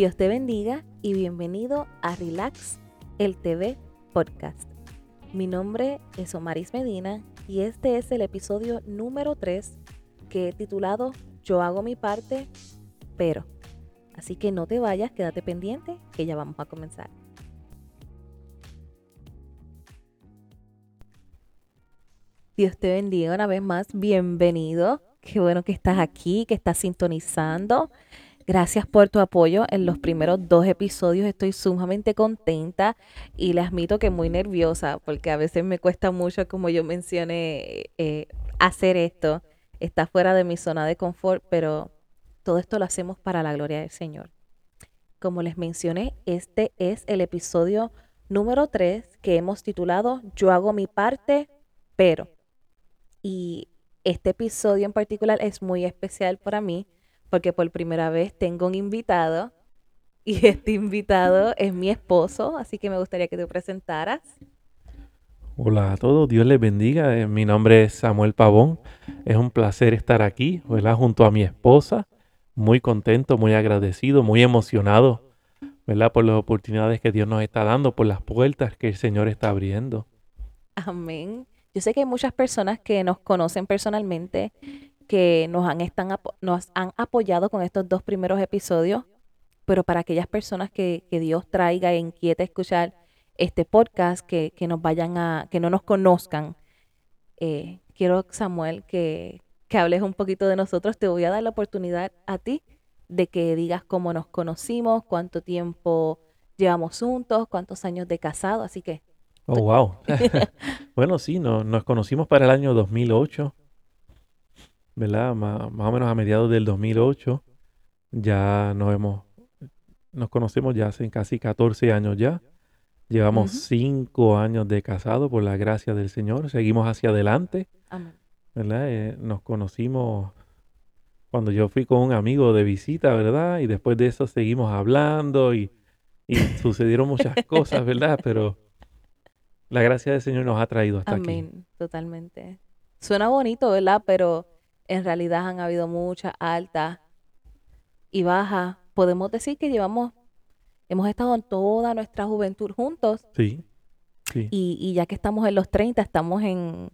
Dios te bendiga y bienvenido a Relax el TV Podcast. Mi nombre es Omaris Medina y este es el episodio número 3 que he titulado Yo hago mi parte, pero. Así que no te vayas, quédate pendiente que ya vamos a comenzar. Dios te bendiga una vez más. Bienvenido. Qué bueno que estás aquí, que estás sintonizando. Gracias por tu apoyo en los primeros dos episodios. Estoy sumamente contenta y le admito que muy nerviosa porque a veces me cuesta mucho, como yo mencioné, eh, hacer esto. Está fuera de mi zona de confort, pero todo esto lo hacemos para la gloria del Señor. Como les mencioné, este es el episodio número 3 que hemos titulado Yo hago mi parte, pero. Y este episodio en particular es muy especial para mí porque por primera vez tengo un invitado y este invitado es mi esposo, así que me gustaría que te presentaras. Hola a todos, Dios les bendiga. Eh, mi nombre es Samuel Pavón. Es un placer estar aquí, ¿verdad? Junto a mi esposa. Muy contento, muy agradecido, muy emocionado, ¿verdad? Por las oportunidades que Dios nos está dando, por las puertas que el Señor está abriendo. Amén. Yo sé que hay muchas personas que nos conocen personalmente, que nos han, están, nos han apoyado con estos dos primeros episodios, pero para aquellas personas que, Dios traiga e inquiete escuchar este podcast, que, nos vayan a, que no nos conozcan, eh, quiero, Samuel, que, que hables un poquito de nosotros. Te voy a dar la oportunidad a ti de que digas cómo nos conocimos, cuánto tiempo llevamos juntos, cuántos años de casado, así que Oh, wow. bueno, sí, nos conocimos para el año 2008, ¿verdad? Más, o menos a mediados del 2008. Ya nos hemos, nos conocemos ya hace casi 14 años ya. Llevamos 5 años de casado por la gracia del Señor. Seguimos hacia adelante. Amén. ¿Verdad? Eh, nos conocimos cuando yo fui con un amigo de visita, ¿verdad? Y después de eso seguimos hablando y, y sucedieron muchas cosas, ¿verdad? Pero la gracia del Señor nos ha traído hasta aquí. Amén, totalmente. Suena bonito, ¿verdad? Pero en realidad han habido muchas altas y bajas. Podemos decir que llevamos, hemos estado en toda nuestra juventud juntos. Sí. sí. Y, ya que estamos en los 30, estamos en,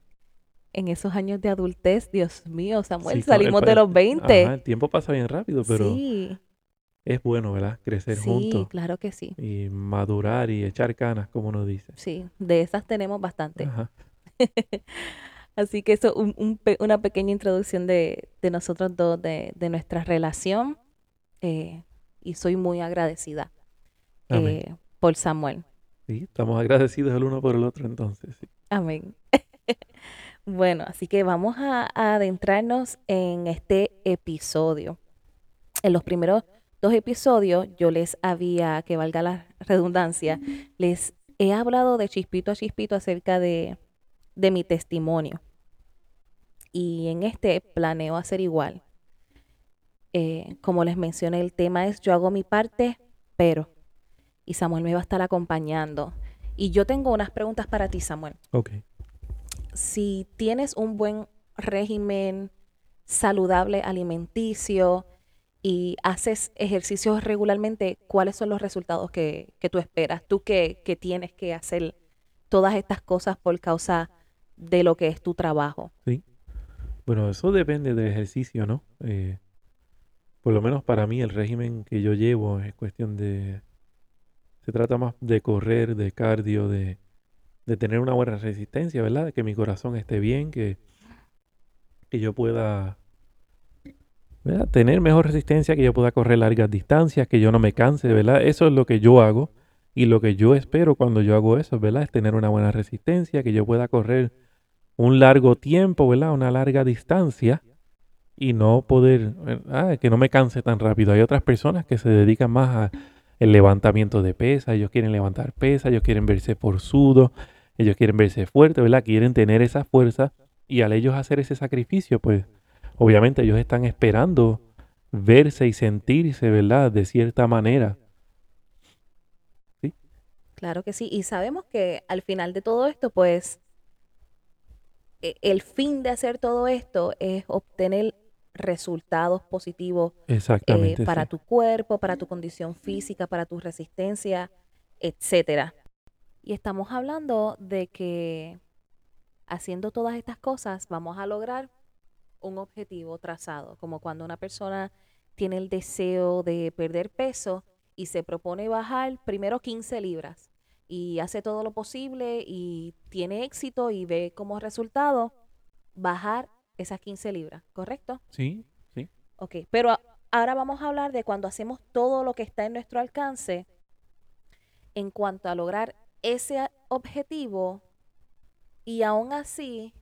en esos años de adultez. Dios mío, Samuel, salimos de los 20. el tiempo pasa bien rápido, pero sí es bueno, ¿verdad? Crecer juntos. Sí, claro que sí. Y madurar y echar canas, como uno dice. Sí, de esas tenemos bastante. Así que eso, un, una pequeña introducción de, nosotros dos, de, nuestra relación. Eh, y soy muy agradecida eh, por Samuel. Sí, estamos agradecidos el uno por el otro entonces. Amén. bueno, así que vamos a adentrarnos en este episodio. En los primeros dos episodios yo les había, que valga la redundancia, les he hablado de chispito a chispito acerca de, mi testimonio. Y en este planeo hacer igual. Eh, como les mencioné, el tema es yo hago mi parte, pero. Y Samuel me va a estar acompañando. Y yo tengo unas preguntas para ti, Samuel. Ok. Si tienes un buen régimen saludable alimenticio, y haces ejercicios regularmente, ¿cuáles son los resultados que, tú esperas? Tú que, tienes que hacer todas estas cosas por causa de lo que es tu trabajo. Sí. Bueno, eso depende del ejercicio, ¿no? Eh, por lo menos para mí el régimen que yo llevo es cuestión de... Se trata más de correr, de cardio, de, de tener una buena resistencia, ¿verdad? De que mi corazón esté bien, que, que yo pueda Tener mejor resistencia, que yo pueda correr largas distancias, que yo no me canse, ¿verdad? Eso es lo que yo hago y lo que yo espero cuando yo hago eso, ¿verdad? Es tener una buena resistencia, que yo pueda correr un largo tiempo, ¿verdad? Una larga distancia y no poder, ah, que no me canse tan rápido. Hay otras personas que se dedican más al levantamiento de pesa, ellos quieren levantar pesa, ellos quieren verse forzudos, ellos quieren verse fuertes, ¿verdad? Quieren tener esa fuerza y al ellos hacer ese sacrificio, pues obviamente ellos están esperando verse y sentirse, ¿verdad? De cierta manera. ¿Sí? Claro que sí. Y sabemos que al final de todo esto, pues, el fin de hacer todo esto es obtener resultados positivos Exactamente. para sí. tu cuerpo, para tu condición física, para tu resistencia, etcétera. Y estamos hablando de que haciendo todas estas cosas vamos a lograr un objetivo trazado, como cuando una persona tiene el deseo de perder peso y se propone bajar primero 15 libras y hace todo lo posible y tiene éxito y ve como resultado bajar esas 15 libras, ¿correcto? Sí, sí. Ok, pero a- ahora vamos a hablar de cuando hacemos todo lo que está en nuestro alcance en cuanto a lograr ese objetivo y aún así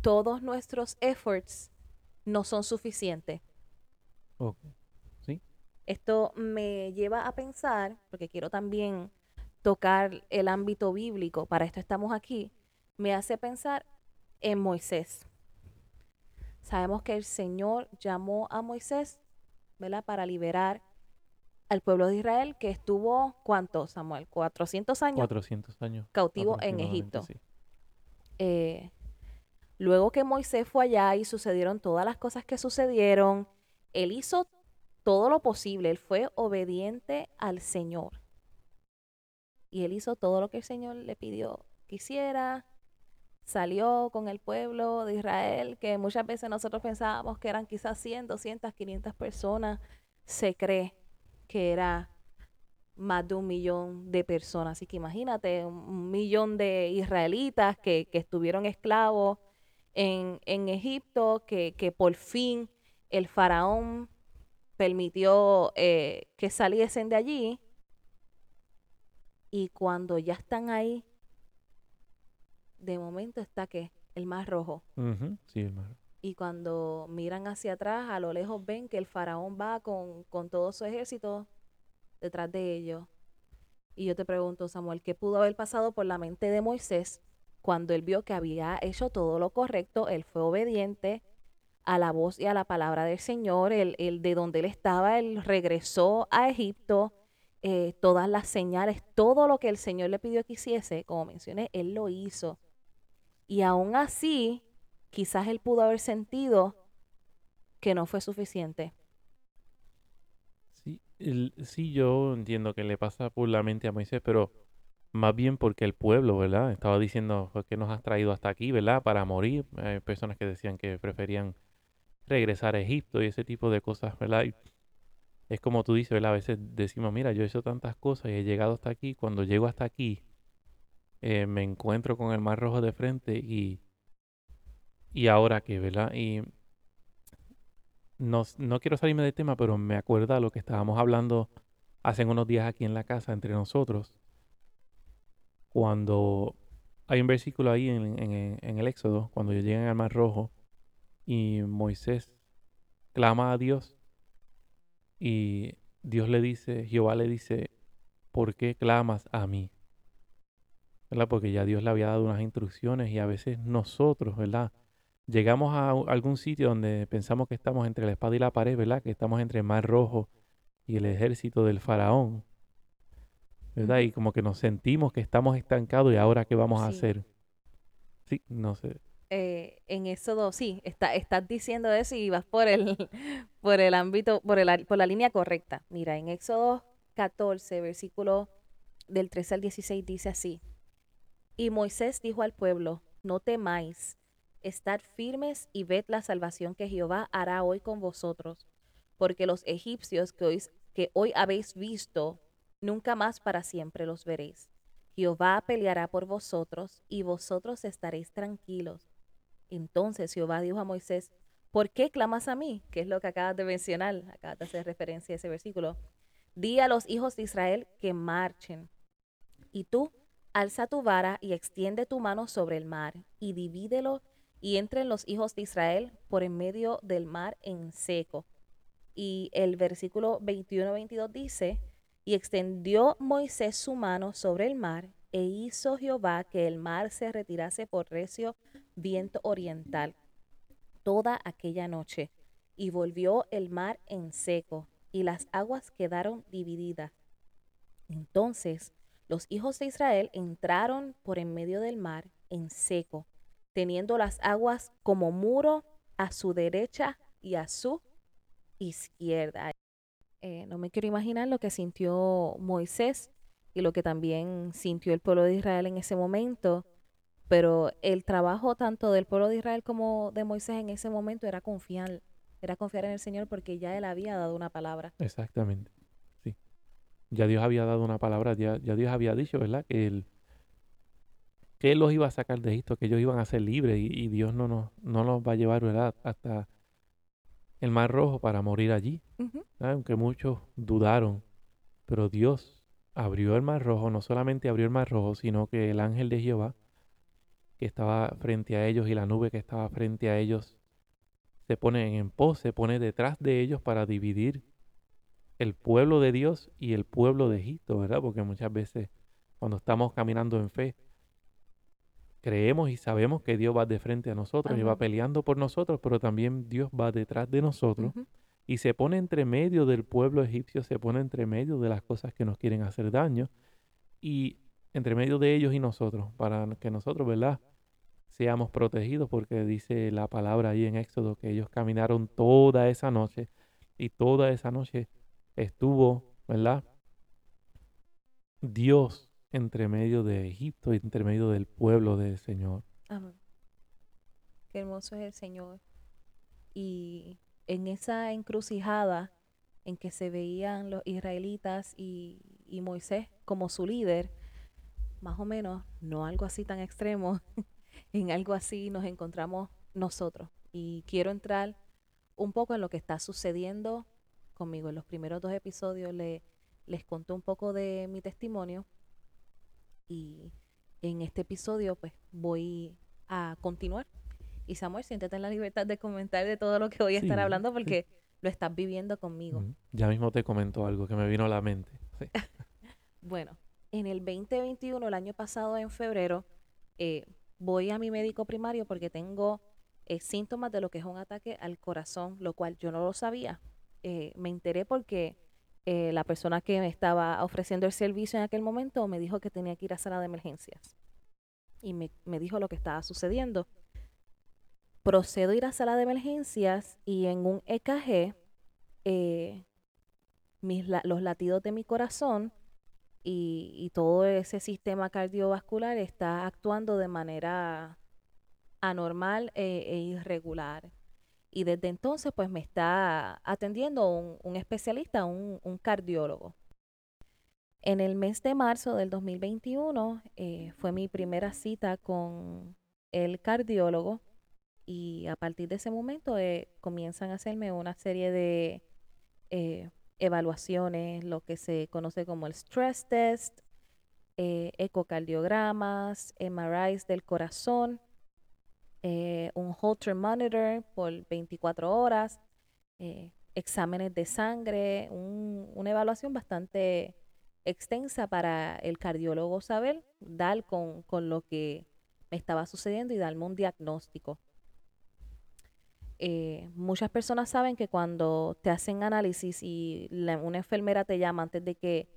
todos nuestros efforts no son suficientes. Ok. Sí. Esto me lleva a pensar, porque quiero también tocar el ámbito bíblico, para esto estamos aquí, me hace pensar en Moisés. Sabemos que el Señor llamó a Moisés, ¿verdad? Para liberar al pueblo de Israel que estuvo, ¿cuánto, Samuel? 400 años 400 años. cautivo en Egipto. sí. eh, luego que Moisés fue allá y sucedieron todas las cosas que sucedieron, él hizo todo lo posible, él fue obediente al Señor. Y él hizo todo lo que el Señor le pidió que hiciera. Salió con el pueblo de Israel, que muchas veces nosotros pensábamos que eran quizás 100, 200, 500 personas. Se cree que era más de un millón de personas. Así que imagínate, un, millón de israelitas que, que estuvieron esclavos en, en Egipto, que, que por fin el faraón permitió eh, que saliesen de allí. Y cuando ya están ahí, de momento está que el mar rojo. Sí. Y cuando miran hacia atrás, a lo lejos ven que el faraón va con, con todo su ejército detrás de ellos. Y yo te pregunto, Samuel, ¿qué pudo haber pasado por la mente de Moisés cuando él vio que había hecho todo lo correcto? Él fue obediente a la voz y a la palabra del Señor. Él, él de donde él estaba, él regresó a Egipto. Eh, todas las señales, todo lo que el Señor le pidió que hiciese, como mencioné, él lo hizo. Y aún así, quizás él pudo haber sentido que no fue suficiente. Sí, sí, yo entiendo que le pasa por la mente a Moisés, pero más bien porque el pueblo, ¿verdad? Estaba diciendo "¿Por qué nos has traído hasta aquí, ¿verdad? Para morir. Hay personas que decían que preferían regresar a Egipto y ese tipo de cosas, ¿verdad? Y es como tú dices, ¿verdad? A veces decimos, mira, yo he hecho tantas cosas y he llegado hasta aquí. Cuando llego hasta aquí, eh, me encuentro con el Mar Rojo de frente y, y ahora qué, ¿verdad? Y no, no quiero salirme del tema, pero me acuerda lo que estábamos hablando hace unos días aquí en la casa entre nosotros, cuando hay un versículo ahí en, en- en el Éxodo, cuando ellos llegan al Mar Rojo y Moisés clama a Dios y Dios le dice, Jehová le dice, ¿por qué clamas a mí? ¿Verdad? Porque ya Dios le había dado unas instrucciones y a veces nosotros, ¿verdad? Llegamos a algún sitio donde pensamos que estamos entre la espada y la pared, ¿verdad? Que estamos entre el Mar Rojo y el ejército del faraón, ¿verdad? Y como que nos sentimos que estamos estancados y ahora qué vamos a hacer. Sí, no sé. Eh, en Éxodo, sí, está, estás diciendo eso y vas por el, por el ámbito, por, el, por la línea correcta. Mira, en Éxodo 14, versículo del 13 al 16 dice así. Y Moisés dijo al pueblo, no temáis, estad firmes y ved la salvación que Jehová hará hoy con vosotros, porque los egipcios que hoy, que hoy habéis visto, nunca más para siempre los veréis. Jehová peleará por vosotros y vosotros estaréis tranquilos. Entonces Jehová dijo a Moisés, ¿por qué clamas a mí? Que es lo que acabas de mencionar, acabas de hacer referencia a ese versículo. Di a los hijos de Israel que marchen. Y tú, alza tu vara y extiende tu mano sobre el mar, y divídelo, y entren los hijos de Israel por en medio del mar en seco. Y el versículo 21-22 dice, y extendió Moisés su mano sobre el mar, e hizo Jehová que el mar se retirase por recio viento oriental toda aquella noche, y volvió el mar en seco, y las aguas quedaron divididas. Entonces los hijos de Israel entraron por en medio del mar en seco, teniendo las aguas como muro a su derecha y a su izquierda. Eh, no me quiero imaginar lo que sintió Moisés y lo que también sintió el pueblo de Israel en ese momento, pero el trabajo tanto del pueblo de Israel como de Moisés en ese momento era confiar, era confiar en el Señor porque ya él había dado una palabra. Exactamente, sí. Ya Dios había dado una palabra, ya, Dios había dicho, ¿verdad? Que él, que él los iba a sacar de esto, que ellos iban a ser libres y, Dios no nos, no los va a llevar, ¿verdad? Hasta el Mar Rojo para morir allí. Aunque muchos dudaron, pero Dios abrió el Mar Rojo, no solamente abrió el Mar Rojo, sino que el ángel de Jehová que estaba frente a ellos y la nube que estaba frente a ellos se pone en pos, se pone detrás de ellos para dividir el pueblo de Dios y el pueblo de Egipto, ¿verdad? Porque muchas veces cuando estamos caminando en fe, creemos y sabemos que Dios va de frente a nosotros y va peleando por nosotros, pero también Dios va detrás de nosotros y se pone entre medio del pueblo egipcio, se pone entre medio de las cosas que nos quieren hacer daño y entre medio de ellos y nosotros, para que nosotros, ¿verdad? Seamos protegidos, porque dice la palabra ahí en Éxodo que ellos caminaron toda esa noche y toda esa noche estuvo, ¿verdad? Dios entre medio de Egipto y entre medio del pueblo del Señor. Amén. Qué hermoso es el Señor. Y en esa encrucijada en que se veían los israelitas y, Moisés como su líder, más o menos, no algo así tan extremo, en algo así nos encontramos nosotros. Y quiero entrar un poco en lo que está sucediendo conmigo. En los primeros dos episodios le, les conté un poco de mi testimonio y en este episodio pues voy a continuar. Y Samuel, siéntete en la libertad de comentar de todo lo que voy a estar hablando porque lo estás viviendo conmigo. Ya mismo te comento algo que me vino a la mente. bueno, en el 2021, el año pasado en febrero, eh, voy a mi médico primario porque tengo eh, síntomas de lo que es un ataque al corazón, lo cual yo no lo sabía. Eh, me enteré porque eh, la persona que me estaba ofreciendo el servicio en aquel momento me dijo que tenía que ir a sala de emergencias. Y me, dijo lo que estaba sucediendo. Procedo a ir a sala de emergencias y en un EKG, eh, mis, los latidos de mi corazón y, todo ese sistema cardiovascular está actuando de manera anormal e, e irregular. Y desde entonces, pues me está atendiendo un, especialista, un, cardiólogo. En el mes de marzo del 2021 eh, fue mi primera cita con el cardiólogo y a partir de ese momento eh, comienzan a hacerme una serie de eh, evaluaciones, lo que se conoce como el stress test, ecocardiogramas, MRIs del corazón eh, un Holter Monitor por 24 horas, eh, exámenes de sangre, una evaluación bastante extensa para el cardiólogo saber, dar con, lo que me estaba sucediendo y darme un diagnóstico. Eh, muchas personas saben que cuando te hacen análisis y una enfermera te llama antes de que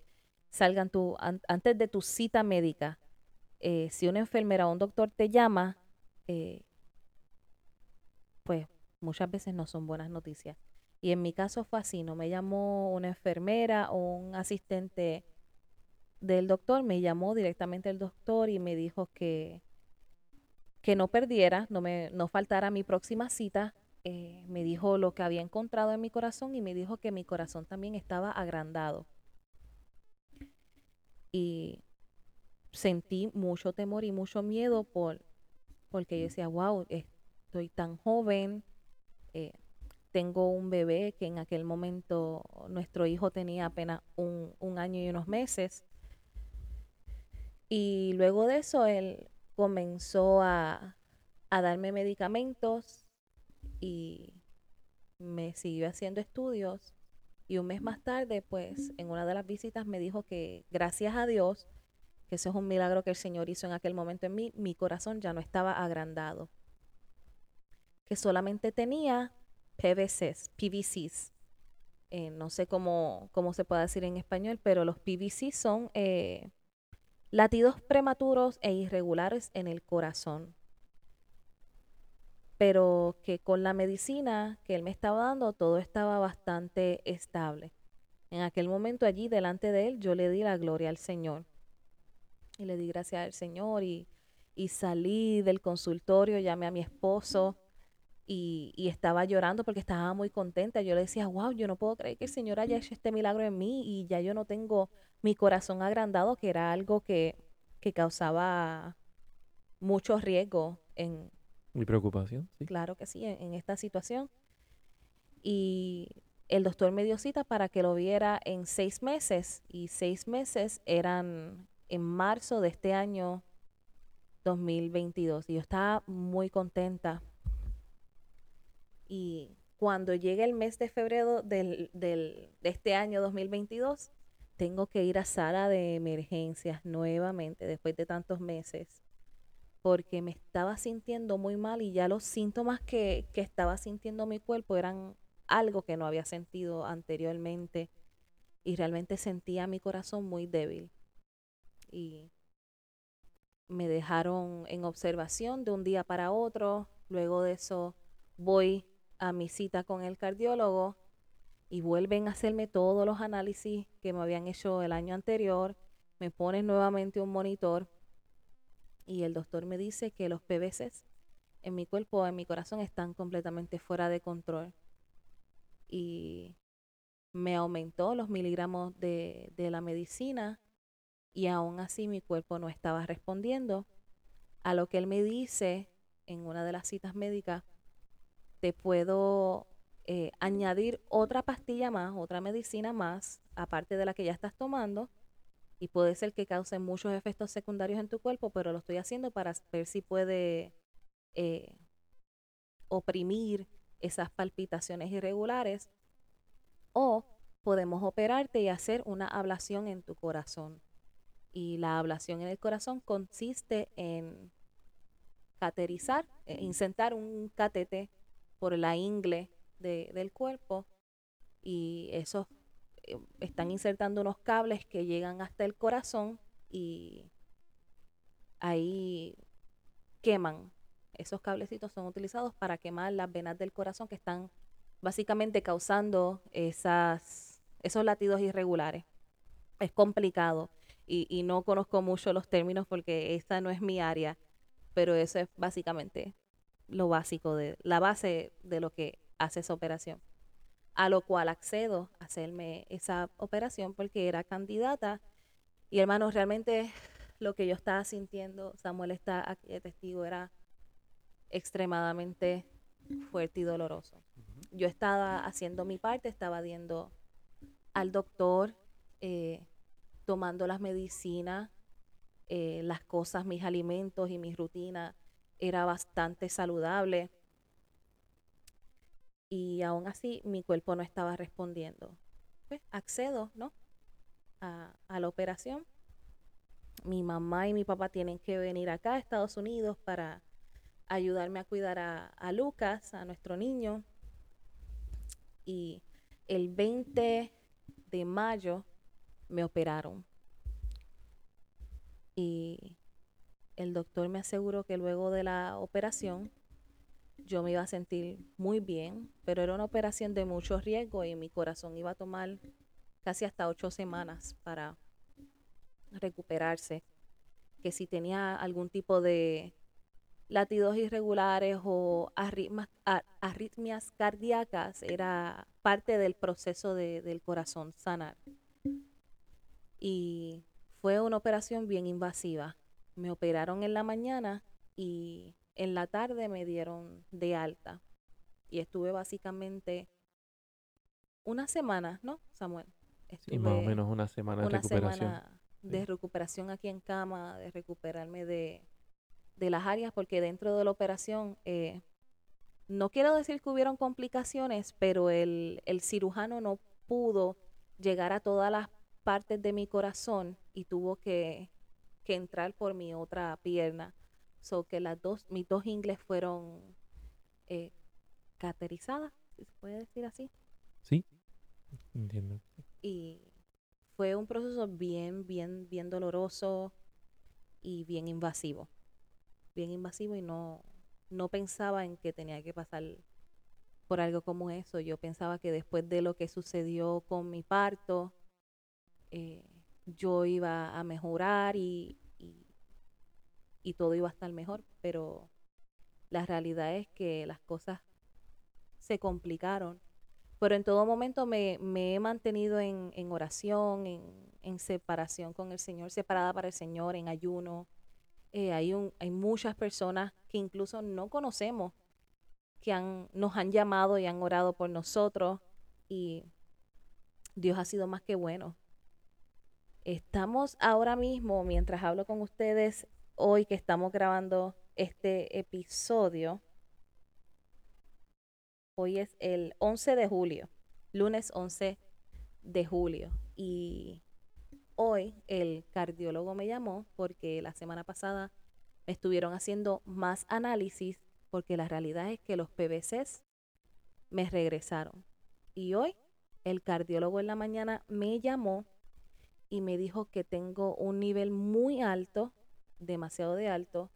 salgan tu, antes de tu cita médica, si una enfermera o un doctor te llama, pues muchas veces no son buenas noticias. Y en mi caso fue así, no me llamó una enfermera o un asistente del doctor, me llamó directamente el doctor y me dijo que, que no perdiera, no me no faltara mi próxima cita. Eh, me dijo lo que había encontrado en mi corazón y me dijo que mi corazón también estaba agrandado. Y sentí mucho temor y mucho miedo por porque yo decía, wow, estoy tan joven, eh, tengo un bebé que en aquel momento nuestro hijo tenía apenas un, año y unos meses. Y luego de eso él comenzó a, a darme medicamentos y me siguió haciendo estudios. Y un mes más tarde, pues en una de las visitas me dijo que gracias a Dios, que eso es un milagro que el Señor hizo en aquel momento en mí, mi corazón ya no estaba agrandado que solamente tenía PVCs, PVCs. Eh, no sé cómo, cómo, se puede decir en español, pero los PVC son eh, latidos prematuros e irregulares en el corazón. pero que con la medicina que él me estaba dando todo estaba bastante estable. En aquel momento allí delante de él yo le di la gloria al Señor y le di gracias al Señor y, y salí del consultorio, llamé a mi esposo y, y, estaba llorando porque estaba muy contenta. Yo le decía, wow, yo no puedo creer que el Señor haya hecho este milagro en mí y ya yo no tengo mi corazón agrandado, que era algo que, que causaba mucho riesgo en... Mi preocupación, sí. Claro que sí, en, en esta situación. Y el doctor me dio cita para que lo viera en seis meses y seis meses eran en marzo de este año 2022 y yo estaba muy contenta. Y cuando llegue el mes de febrero del, del, de este año 2022, tengo que ir a sala de emergencias nuevamente después de tantos meses porque me estaba sintiendo muy mal y ya los síntomas que, que estaba sintiendo mi cuerpo eran algo que no había sentido anteriormente y realmente sentía mi corazón muy débil. Y me dejaron en observación de un día para otro. Luego de eso voy a mi cita con el cardiólogo y vuelven a hacerme todos los análisis que me habían hecho el año anterior. Me ponen nuevamente un monitor y el doctor me dice que los PVCs en mi cuerpo, en mi corazón, están completamente fuera de control. Y me aumentó los miligramos de, de la medicina y aún así mi cuerpo no estaba respondiendo. A lo que él me dice en una de las citas médicas, te puedo eh, añadir otra pastilla más, otra medicina más, aparte de la que ya estás tomando, y puede ser que cause muchos efectos secundarios en tu cuerpo, pero lo estoy haciendo para ver si puede eh, oprimir esas palpitaciones irregulares o podemos operarte y hacer una ablación en tu corazón. Y la ablación en el corazón consiste en caterizar, eh, insertar un catete por la ingle de, del cuerpo y esos eh, están insertando unos cables que llegan hasta el corazón y ahí queman. Esos cablecitos son utilizados para quemar las venas del corazón que están básicamente causando esas, esos latidos irregulares. Es complicado y, y no conozco mucho los términos porque esta no es mi área, pero eso es básicamente lo básico de la base de lo que hace esa operación a lo cual accedo a hacerme esa operación porque era candidata. Y hermano, realmente lo que yo estaba sintiendo, Samuel está aquí de testigo, era extremadamente fuerte y doloroso. Yo estaba haciendo mi parte, estaba viendo al doctor, eh, tomando las medicinas, eh, las cosas, mis alimentos y mi rutina era bastante saludable y aún así mi cuerpo no estaba respondiendo. Pues accedo, ¿no? A, la operación. Mi mamá y mi papá tienen que venir acá a Estados Unidos para ayudarme a cuidar a, a Lucas, a nuestro niño. Y el 20 de mayo me operaron. Y el doctor me aseguró que luego de la operación yo me iba a sentir muy bien, pero era una operación de mucho riesgo y mi corazón iba a tomar casi hasta ocho semanas para recuperarse. Que si tenía algún tipo de latidos irregulares o arritmias, arritmias cardíacas, era parte del proceso de, del corazón sanar. Y fue una operación bien invasiva. Me operaron en la mañana y en la tarde me dieron de alta y estuve básicamente una semana, ¿no, Samuel? Estuve más o menos una semana de recuperación. Semana de sí. recuperación aquí en cama, de recuperarme de, de, las áreas, porque dentro de la operación, eh, no quiero decir que hubieron complicaciones, pero el, el cirujano no pudo llegar a todas las partes de mi corazón y tuvo que, que entrar por mi otra pierna So que las dos, mis dos ingles fueron eh, caterizadas, si se puede decir así. Sí, entiendo. Y fue un proceso bien, bien, bien doloroso y bien invasivo. Bien invasivo y no, no pensaba en que tenía que pasar por algo como eso. Yo pensaba que después de lo que sucedió con mi parto, eh, yo iba a mejorar y, y, todo iba a estar mejor, pero la realidad es que las cosas se complicaron. Pero en todo momento me, he mantenido en, oración, en, separación con el Señor, separada para el Señor, en ayuno. Eh, hay, hay muchas personas que incluso no conocemos que han, nos han llamado y han orado por nosotros y Dios ha sido más que bueno. Estamos ahora mismo, mientras hablo con ustedes, hoy que estamos grabando este episodio, hoy es el 11 de julio, lunes 11 de julio. Y hoy el cardiólogo me llamó porque la semana pasada me estuvieron haciendo más análisis porque la realidad es que los PVCs me regresaron. Y hoy el cardiólogo en la mañana me llamó y me dijo que tengo un nivel muy alto, demasiado de alto,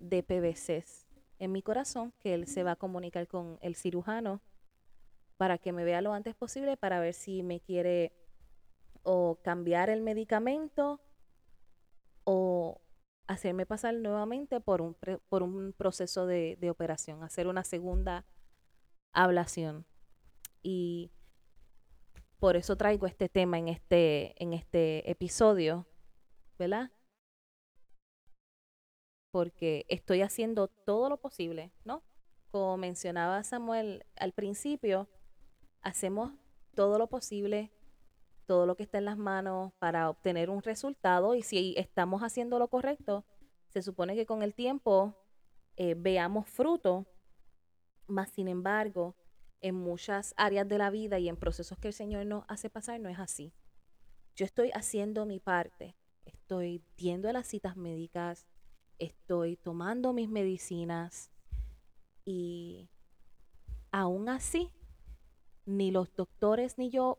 de PVCs en mi corazón, que él se va a comunicar con el cirujano para que me vea lo antes posible para ver si me quiere o cambiar el medicamento o hacerme pasar nuevamente por un, por un proceso de, de operación, hacer una segunda ablación. Y por eso traigo este tema en este, en este episodio, ¿verdad? Porque estoy haciendo todo lo posible, ¿no? Como mencionaba Samuel al principio, hacemos todo lo posible, todo lo que está en las manos para obtener un resultado y si estamos haciendo lo correcto, se supone que con el tiempo eh, veamos fruto, más sin embargo, en muchas áreas de la vida y en procesos que el Señor nos hace pasar, no es así. Yo estoy haciendo mi parte, estoy yendo a las citas médicas, estoy tomando mis medicinas y aún así, ni los doctores ni yo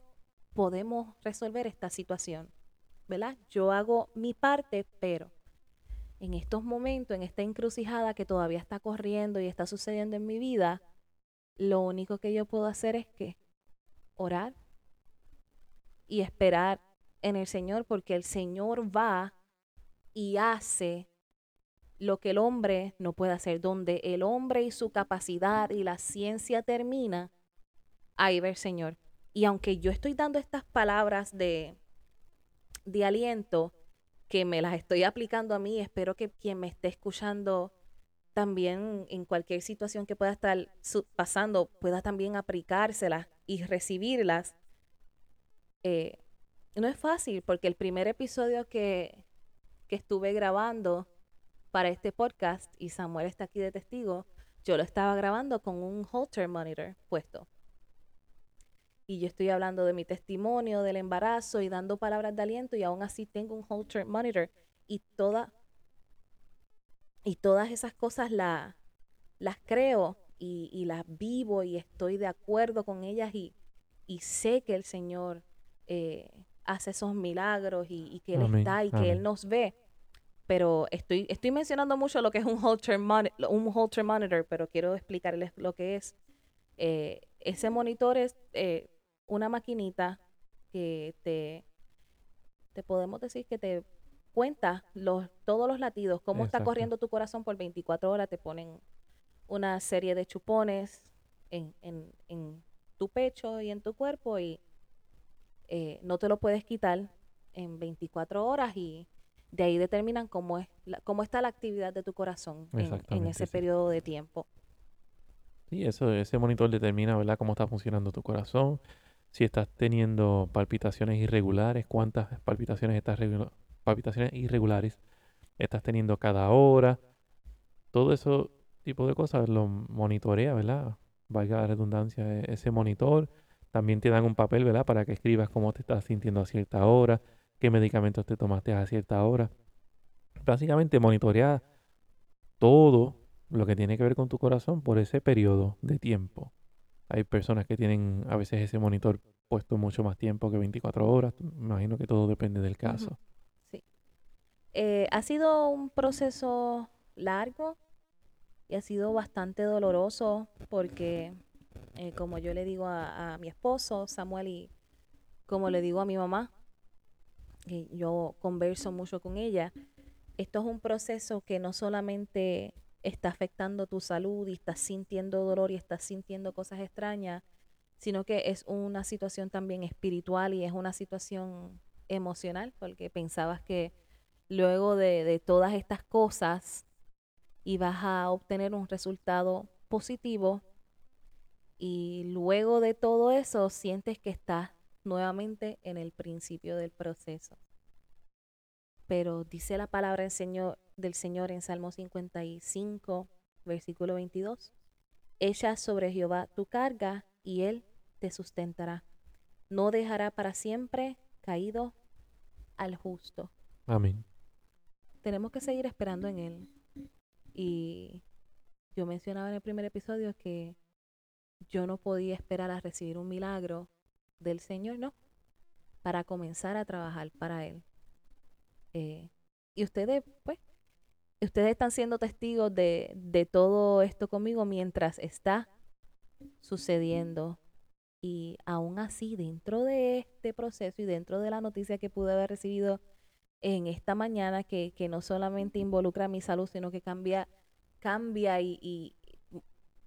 podemos resolver esta situación, ¿verdad? Yo hago mi parte, pero en estos momentos, en esta encrucijada que todavía está corriendo y está sucediendo en mi vida, lo único que yo puedo hacer es que orar y esperar en el Señor, porque el Señor va y hace lo que el hombre no puede hacer, donde el hombre y su capacidad y la ciencia termina, ahí va el Señor. Y aunque yo estoy dando estas palabras de, de aliento, que me las estoy aplicando a mí, espero que quien me esté escuchando también en cualquier situación que pueda estar pasando, pueda también aplicárselas y recibirlas. Eh, no es fácil porque el primer episodio que, que estuve grabando para este podcast, y Samuel está aquí de testigo, yo lo estaba grabando con un Holter monitor puesto. Y yo estoy hablando de mi testimonio, del embarazo y dando palabras de aliento y aún así tengo un Holter monitor y toda y todas esas cosas las creo y, las vivo y estoy de acuerdo con ellas y, sé que el Señor eh, hace esos milagros y, que Él está y que Él nos ve. Pero estoy, estoy mencionando mucho lo que es un Holter, un Holter Monitor, pero quiero explicarles lo que es. Eh, ese monitor es eh, una maquinita que te, te podemos decir que te cuenta los, todos los latidos, cómo está corriendo tu corazón por 24 horas, te ponen una serie de chupones en, en, tu pecho y en tu cuerpo y eh, no te lo puedes quitar en 24 horas y de ahí determinan cómo, es cómo está la actividad de tu corazón en, ese periodo de tiempo. Sí, eso, ese monitor determina, ¿verdad?, cómo está funcionando tu corazón, si estás teniendo palpitaciones irregulares, cuántas palpitaciones estás palpitaciones irregulares estás teniendo cada hora. Todo eso tipo de cosas lo monitorea, ¿verdad? Valga la redundancia, e-, ese monitor. También te dan un papel, ¿verdad? Para que escribas cómo te estás sintiendo a cierta hora, qué medicamentos te tomaste a cierta hora. Básicamente monitorea todo lo que tiene que ver con tu corazón por ese periodo de tiempo. Hay personas que tienen a veces ese monitor puesto mucho más tiempo que 24 horas. Me imagino que todo depende del caso. Eh, ha sido un proceso largo, y ha sido bastante doloroso porque, eh, como yo le digo a, mi esposo, Samuel, y como le digo a mi mamá, yo converso mucho con ella, esto es un proceso que no solamente está afectando tu salud y estás sintiendo dolor y estás sintiendo cosas extrañas, sino que es una situación también espiritual y es una situación emocional, porque pensabas que luego de, todas estas cosas ibas a obtener un resultado positivo y luego de todo eso sientes que estás nuevamente en el principio del proceso. Pero dice la palabra del Señor, del Señor en Salmo 55, versículo 22. Echa sobre Jehová tu carga y él te sustentará. No dejará para siempre caído al justo. Amén. Tenemos que seguir esperando en él. Y yo mencionaba en el primer episodio que yo no podía esperar a recibir un milagro del Señor, no, para comenzar a trabajar para Él. Eh, y ustedes, pues, ustedes están siendo testigos de, de todo esto conmigo mientras está sucediendo. Y aún así, dentro de este proceso y dentro de la noticia que pude haber recibido en esta mañana, que, que no solamente involucra mi salud, sino que cambia, cambia y, y,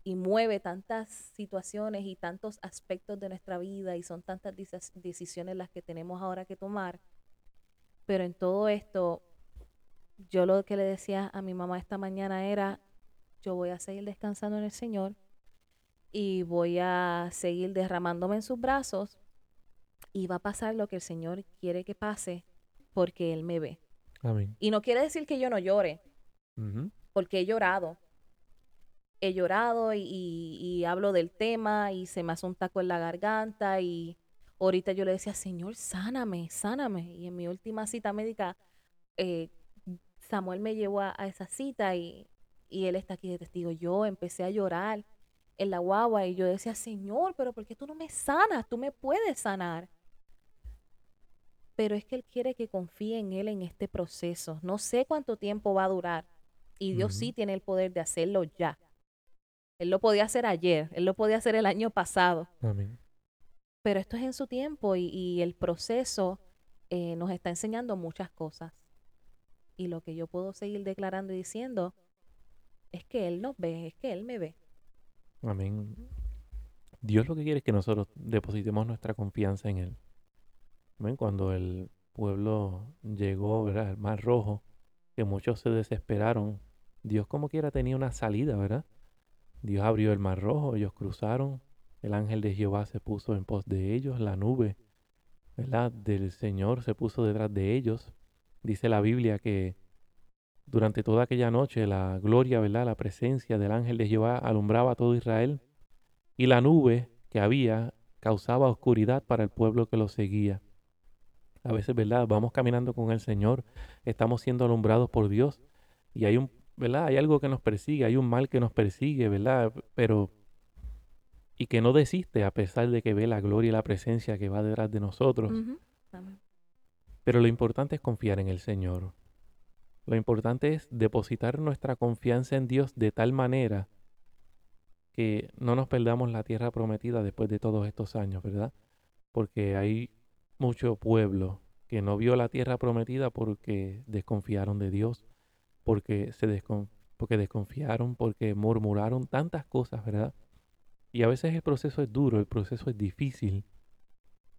y mueve tantas situaciones y tantos aspectos de nuestra vida y son tantas decisiones las que tenemos ahora que tomar. Pero en todo esto, yo lo que le decía a mi mamá esta mañana era, yo voy a seguir descansando en el Señor y voy a seguir derramándome en sus brazos y va a pasar lo que el Señor quiere que pase porque Él me ve. Amén. Y no quiere decir que yo no llore, porque he llorado. He llorado y, y- y hablo del tema y se me hace un taco en la garganta y ahorita yo le decía, Señor, sáname, sáname. Y en mi última cita médica, eh, Samuel me llevó a, a esa cita y, y él está aquí de testigo. Yo empecé a llorar en la guagua y yo decía, Señor, pero ¿por qué tú no me sanas? Tú me puedes sanar. Pero es que Él quiere que confíe en Él en este proceso. No sé cuánto tiempo va a durar. Y Dios sí tiene el poder de hacerlo ya. Él lo podía hacer ayer, Él lo podía hacer el año pasado. Amén. Pero esto es en su tiempo y, y el proceso eh, nos está enseñando muchas cosas. Y lo que yo puedo seguir declarando y diciendo es que Él nos ve, es que Él me ve. Amén. Dios lo que quiere es que nosotros depositemos nuestra confianza en Él. Cuando el pueblo llegó ¿verdad? al Mar Rojo, que muchos se desesperaron, Dios como quiera tenía una salida, ¿verdad? Dios abrió el Mar Rojo, ellos cruzaron, el ángel de Jehová se puso en pos de ellos, la nube, ¿verdad? Del Señor se puso detrás de ellos. Dice la Biblia que durante toda aquella noche la gloria, ¿verdad? La presencia del ángel de Jehová alumbraba a todo Israel y la nube que había causaba oscuridad para el pueblo que lo seguía. A veces, ¿verdad? Vamos caminando con el Señor, estamos siendo alumbrados por Dios y hay un, ¿verdad? Hay algo que nos persigue, hay un mal que nos persigue, ¿verdad? Pero y que no desiste a pesar de que ve la gloria y la presencia que va detrás de nosotros. Amén. Pero lo importante es confiar en el Señor. Lo importante es depositar nuestra confianza en Dios de tal manera que no nos perdamos la tierra prometida después de todos estos años, ¿verdad? Porque hay mucho pueblo que no vio la tierra prometida porque desconfiaron de Dios, porque se porque desconfiaron, porque murmuraron tantas cosas, ¿verdad? Y a veces el proceso es duro, el proceso es difícil.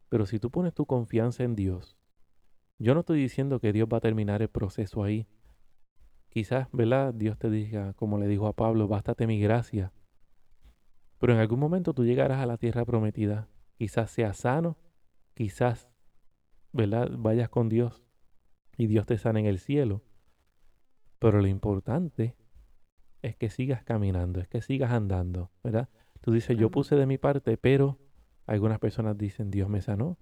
Pero si tú pones tu confianza en Dios, yo no estoy diciendo que Dios va a terminar el proceso ahí. Quizás, ¿verdad? Dios te diga, como le dijo a Pablo, bástate mi gracia. Pero en algún momento tú llegarás a la tierra prometida. Quizás seas sano, quizás, ¿verdad? Vayas con Dios y Dios te sana en el cielo. Pero lo importante es que sigas caminando, es que sigas andando, ¿verdad? Tú dices, yo puse de mi parte, pero algunas personas dicen, Dios me sanó.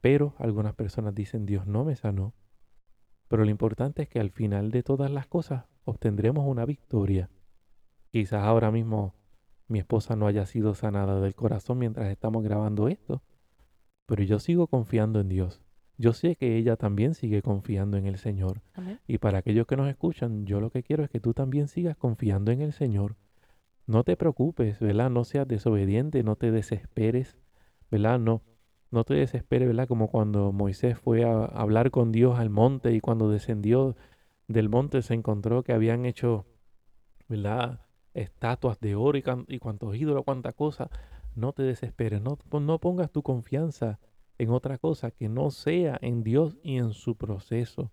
Pero algunas personas dicen, Dios no me sanó. Pero lo importante es que al final de todas las cosas obtendremos una victoria. Quizás ahora mismo mi esposa no haya sido sanada del corazón mientras estamos grabando esto, pero yo sigo confiando en Dios. Yo sé que ella también sigue confiando en el Señor. Amén. Y para aquellos que nos escuchan, yo lo que quiero es que tú también sigas confiando en el Señor. No te preocupes, ¿verdad? No seas desobediente, no te desesperes, ¿verdad? No, no te desesperes, ¿verdad? Como cuando Moisés fue a hablar con Dios al monte y cuando descendió del monte se encontró que habían hecho, ¿verdad? Estatuas de oro y, y cuantos ídolos, cuánta cosa. No te desesperes, no, no pongas tu confianza en otra cosa que no sea en Dios y en su proceso.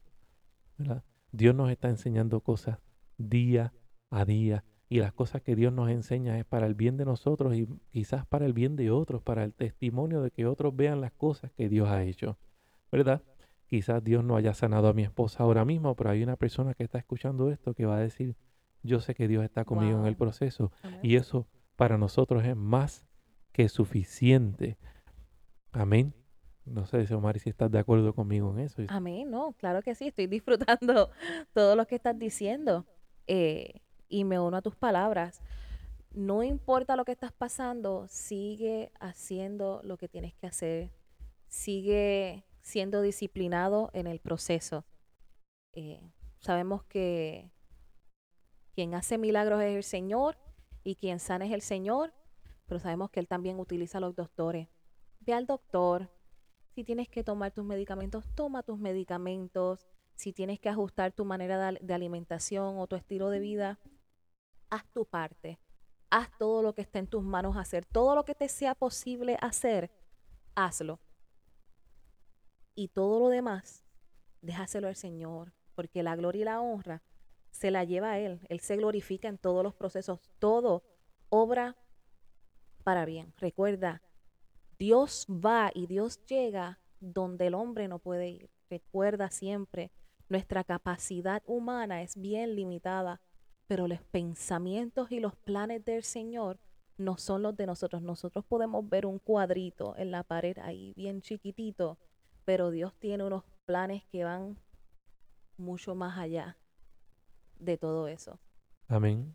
¿verdad? Dios nos está enseñando cosas día a día y las cosas que Dios nos enseña es para el bien de nosotros y quizás para el bien de otros, para el testimonio de que otros vean las cosas que Dios ha hecho. ¿Verdad? Quizás Dios no haya sanado a mi esposa ahora mismo, pero hay una persona que está escuchando esto que va a decir, yo sé que Dios está conmigo en el proceso Amén. y eso para nosotros es más que suficiente. Amén. No sé, Omar, si estás de acuerdo conmigo en eso. Amén, no, claro que sí, estoy disfrutando todo lo que estás diciendo eh, y me uno a tus palabras. No importa lo que estás pasando, sigue haciendo lo que tienes que hacer, sigue siendo disciplinado en el proceso. Eh, sabemos que quien hace milagros es el Señor y quien sana es el Señor, pero sabemos que Él también utiliza a los doctores. Ve al doctor, si tienes que tomar tus medicamentos, toma tus medicamentos. Si tienes que ajustar tu manera de, al- de alimentación o tu estilo de vida, haz tu parte. Haz todo lo que esté en tus manos hacer. Todo lo que te sea posible hacer, hazlo. Y todo lo demás, déjaselo al Señor, porque la gloria y la honra se la lleva a Él. Él se glorifica en todos los procesos. Todo obra para bien. Recuerda, Dios va y Dios llega donde el hombre no puede ir. Recuerda siempre, nuestra capacidad humana es bien limitada, pero los pensamientos y los planes del Señor no son los de nosotros. Nosotros podemos ver un cuadrito en la pared ahí bien chiquitito, pero Dios tiene unos planes que van mucho más allá de todo eso. Amén.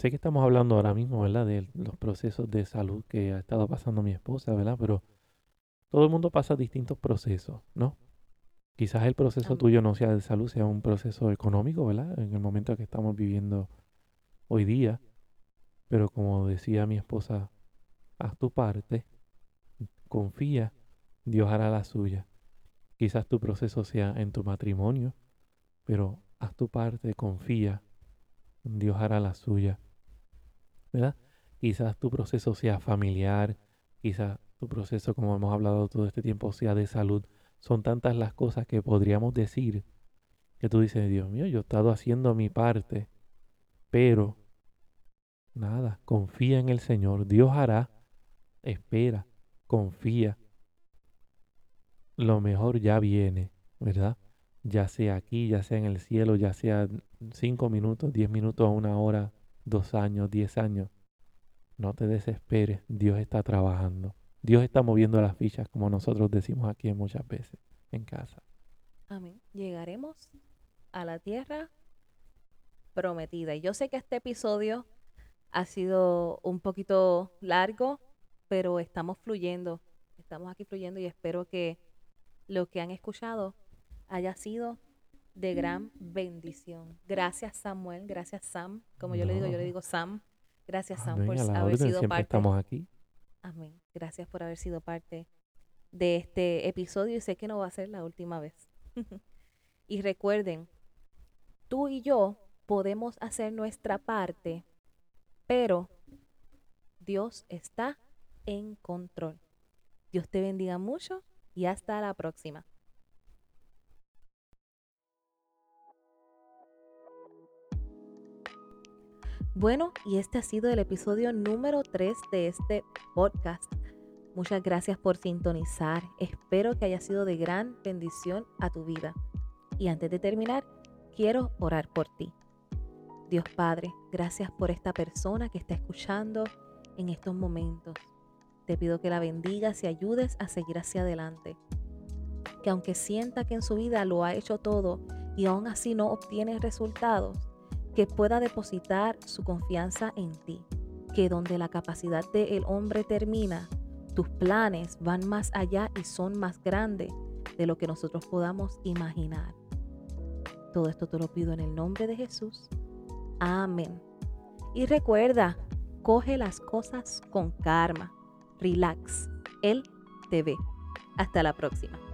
Sé que estamos hablando ahora mismo, ¿verdad? De los procesos de salud que ha estado pasando mi esposa, ¿verdad? Pero todo el mundo pasa distintos procesos, ¿no? Quizás el proceso tuyo no sea de salud, sea un proceso económico, ¿verdad? En el momento que estamos viviendo hoy día. Pero como decía mi esposa, haz tu parte, confía, Dios hará la suya. Quizás tu proceso sea en tu matrimonio, pero haz tu parte, confía, Dios hará la suya. ¿Verdad? Quizás tu proceso sea familiar, quizás tu proceso, como hemos hablado todo este tiempo, sea de salud. Son tantas las cosas que podríamos decir que tú dices, Dios mío, yo he estado haciendo mi parte, pero nada, confía en el Señor. Dios hará, espera, confía. Lo mejor ya viene, ¿verdad? Ya sea aquí, ya sea en el cielo, ya sea cinco minutos, diez minutos, una hora, dos años, diez años. No te desesperes, Dios está trabajando. Dios está moviendo las fichas, como nosotros decimos aquí muchas veces en casa. Amén. Llegaremos a la tierra prometida. Y yo sé que este episodio ha sido un poquito largo, pero estamos fluyendo. Estamos aquí fluyendo y espero que lo que han escuchado haya sido de gran bendición. Gracias Samuel, gracias Sam, como yo le digo, yo le digo Sam. Gracias Sam por haber orden, sido parte. estamos aquí. Amén. Gracias por haber sido parte de este episodio y sé que no va a ser la última vez. y recuerden, tú y yo podemos hacer nuestra parte, pero Dios está en control. Dios te bendiga mucho y hasta la próxima. Bueno, y este ha sido el episodio número 3 de este podcast. Muchas gracias por sintonizar. Espero que haya sido de gran bendición a tu vida. Y antes de terminar, quiero orar por ti. Dios Padre, gracias por esta persona que está escuchando en estos momentos. Te pido que la bendigas y ayudes a seguir hacia adelante. Que aunque sienta que en su vida lo ha hecho todo y aún así no obtiene resultados, que pueda depositar su confianza en ti. Que donde la capacidad del hombre termina, tus planes van más allá y son más grandes de lo que nosotros podamos imaginar. Todo esto te lo pido en el nombre de Jesús. Amén. Y recuerda, coge las cosas con karma. Relax. Él te ve. Hasta la próxima.